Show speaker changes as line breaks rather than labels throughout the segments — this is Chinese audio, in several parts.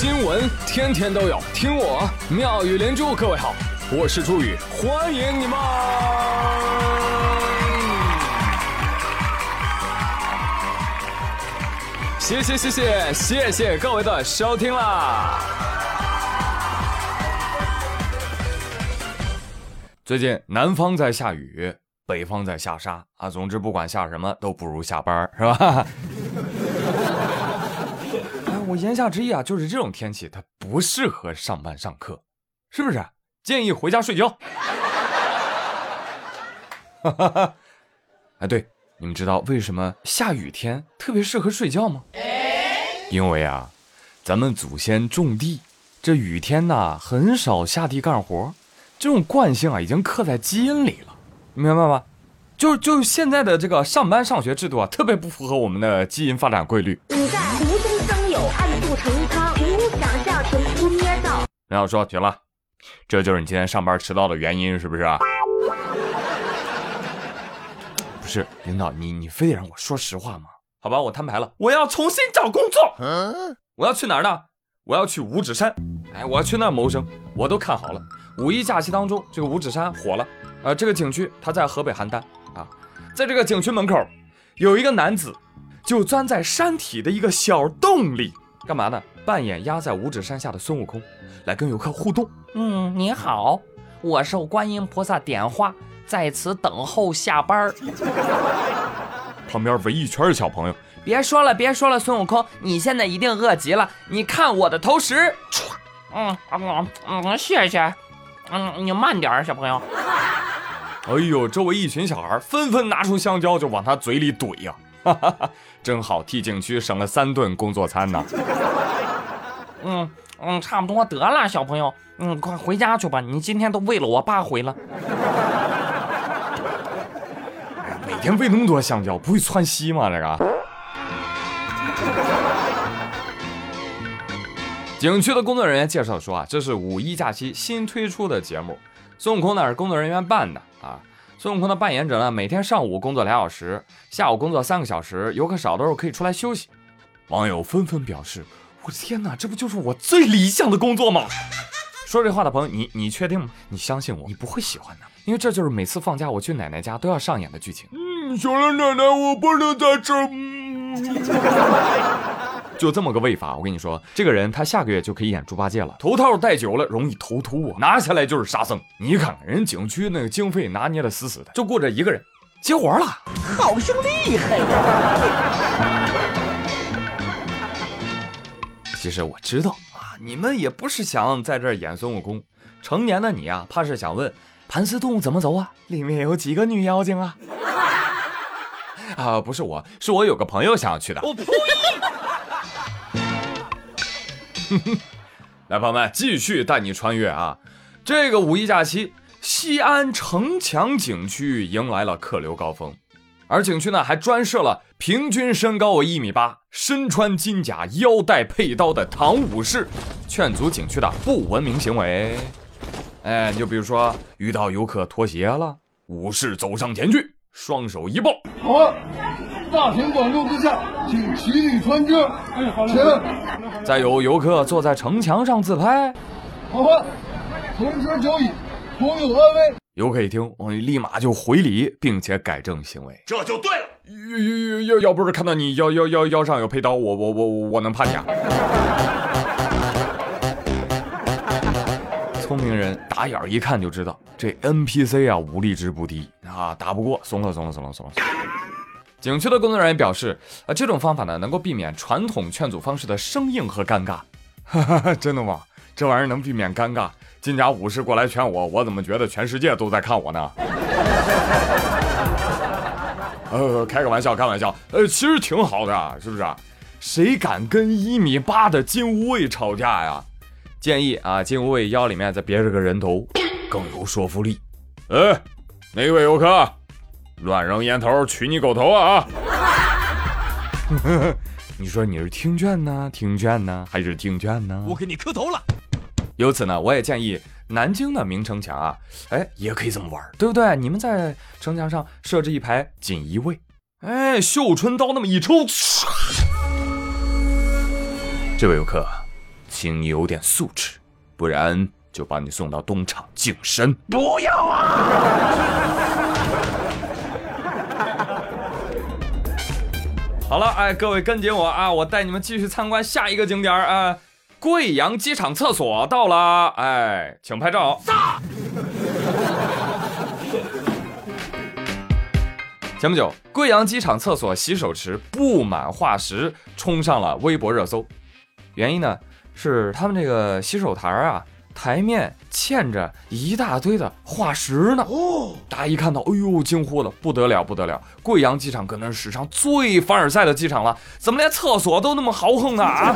新闻天天都有，听我妙语连珠。各位好，我是朱宇，欢迎你们。谢谢谢谢谢谢各位的收听啦！最近南方在下雨，北方在下沙啊。总之不管下什么都不如下班是吧？我言下之意啊，就是这种天气它不适合上班上课，是不是？建议回家睡觉。哈哈！哎，对，你们知道为什么下雨天特别适合睡觉吗？因为啊，咱们祖先种地，这雨天呐很少下地干活，这种惯性啊已经刻在基因里了，你明白吗？就就现在的这个上班上学制度啊，特别不符合我们的基因发展规律。
暗度陈仓，凭空想象，凭空捏造。
然后说行了，这就是你今天上班迟到的原因，是不是啊？不是，领导，你你非得让我说实话吗？好吧，我摊牌了，我要重新找工作。嗯我要去哪儿呢？我要去五指山。哎，我要去那儿谋生。我都看好了，五一假期当中，这个五指山火了。呃，这个景区它在河北邯郸啊，在这个景区门口，有一个男子就钻在山体的一个小洞里，干嘛呢？扮演压在五指山下的孙悟空，来跟游客互动。
嗯，你好，我受观音菩萨点化，在此等候下班儿。
旁边围一圈小朋友，
别说了，别说了，孙悟空，你现在一定饿极了。你看我的投食，唰，嗯嗯嗯，谢谢。嗯，你慢点儿，小朋友。
哎呦，周围一群小孩纷纷拿出香蕉就往他嘴里怼呀，哈哈哈，真好，替景区省了三顿工作餐呢。
嗯嗯，差不多得了，小朋友，嗯，快回家去吧，你今天都喂了我八回了。
哎呀每天喂那么多香蕉，不会窜稀吗？这个。景区的工作人员介绍说啊，这是五一假期新推出的节目，孙悟空呢是工作人员办的啊。孙悟空的扮演者呢，每天上午工作俩小时，下午工作三个小时，游客少的时候可以出来休息。网友纷纷表示：“我的天哪，这不就是我最理想的工作吗？”说这话的朋友，你你确定吗？你相信我，你不会喜欢的，因为这就是每次放假我去奶奶家都要上演的剧情。嗯，小了奶奶，我不能在这。就这么个喂法，我跟你说，这个人他下个月就可以演猪八戒了。头套戴久了容易头秃，拿下来就是沙僧。你看看人景区那个经费拿捏的死死的，就顾着一个人接活了，
好生厉害呀！
其实我知道啊，你们也不是想在这儿演孙悟空。成年的你啊，怕是想问盘丝洞怎么走啊？里面有几个女妖精啊？啊，不是我，是我有个朋友想要去的。我呸！来，朋友们，继续带你穿越啊！这个五一假期，西安城墙景区迎来了客流高峰，而景区呢还专设了平均身高为一米八、身穿金甲、腰带佩刀的唐武士，劝阻景区的不文明行为。哎，就比如说遇到游客脱鞋了，武士走上前去，双手一抱，
好。大庭广众之下，请起立穿歌。哎，好
请。再有游客坐在城墙上自拍。
好了，同车交易，同有安危。
游客一听，我立马就回礼，并且改正行为。
这就对了。
要要要不是看到你腰腰腰腰上有佩刀，我我我我能怕你啊？聪明人打眼一看就知道，这 NPC 啊武力值不低啊，打不过，怂了怂了怂了怂了。景区的工作人员表示，啊，这种方法呢，能够避免传统劝阻方式的生硬和尴尬。哈哈哈，真的吗？这玩意儿能避免尴尬？金甲武士过来劝我，我怎么觉得全世界都在看我呢？呃，开个玩笑，开玩笑。呃，其实挺好的，是不是？谁敢跟一米八的金无畏吵架呀？建议啊，金无畏腰里面再别着个人头，更有说服力。哎，哪位游客？乱扔烟头，取你狗头啊！你说你是听劝呢，听劝呢，还是听劝呢？
我给你磕头了。
由此呢，我也建议南京的明城墙啊，哎，也可以这么玩，对不对？你们在城墙上设置一排锦衣卫，哎，绣春刀那么一抽，这位游客，请你有点素质，不然就把你送到东厂净身。
不要啊！
好了，哎，各位跟紧我啊，我带你们继续参观下一个景点儿啊，贵阳机场厕所到了，哎，请拍照。前不久，贵阳机场厕所洗手池布满化石，冲上了微博热搜。原因呢是他们这个洗手台啊，台面嵌着一大堆的化石呢。哦，大家一看到，哎呦，惊呼了，不得了，不得了！贵阳机场可能是史上最凡尔赛的机场了，怎么连厕所都那么豪横呢？啊！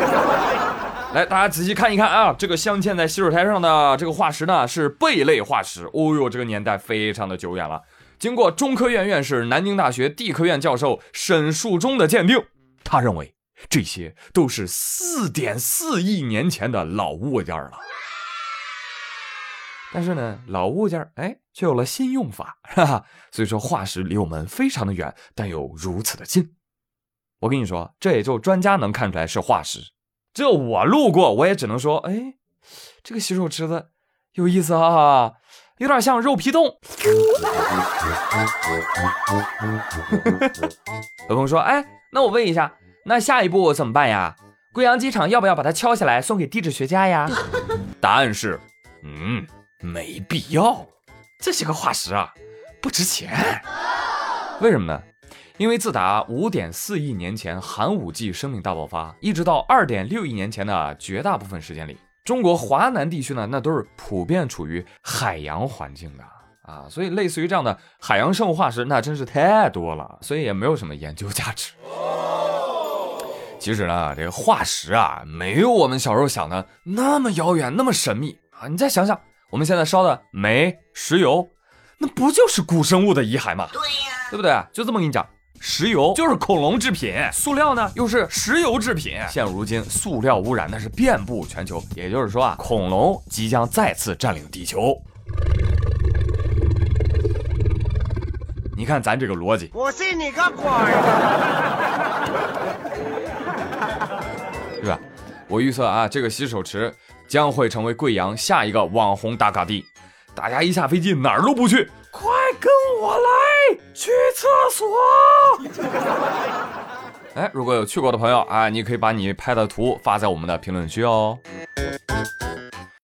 来，大家仔细看一看啊，这个镶嵌在洗手台上的这个化石呢，是贝类化石。哦呦，这个年代非常的久远了。经过中科院院士、南京大学地科院教授沈树忠的鉴定，他认为这些都是四点四亿年前的老物件了。但是呢，老物件哎，却有了新用法，哈哈。所以说，化石离我们非常的远，但又如此的近。我跟你说，这也就专家能看出来是化石。这我路过，我也只能说，哎，这个洗手池子有意思啊。有点像肉皮冻。有朋友说：“哎，那我问一下，那下一步怎么办呀？贵阳机场要不要把它敲下来送给地质学家呀？”答案是：嗯，没必要。这些个化石啊，不值钱。为什么呢？因为自打五点四亿年前寒武纪生命大爆发，一直到二点六亿年前的绝大部分时间里。中国华南地区呢，那都是普遍处于海洋环境的啊，所以类似于这样的海洋生物化石，那真是太多了，所以也没有什么研究价值。其实呢，这个化石啊，没有我们小时候想的那么遥远，那么神秘啊。你再想想，我们现在烧的煤、石油，那不就是古生物的遗骸吗？对呀，对不对？就这么跟你讲。石油就是恐龙制品，塑料呢又是石油制品。现如今，塑料污染那是遍布全球。也就是说啊，恐龙即将再次占领地球。你看咱这个逻辑，
我信你个鬼！
是吧？我预测啊，这个洗手池将会成为贵阳下一个网红打卡地。大家一下飞机哪儿都不去，快跟我来去厕所。哎，如果有去过的朋友啊，你可以把你拍的图发在我们的评论区哦。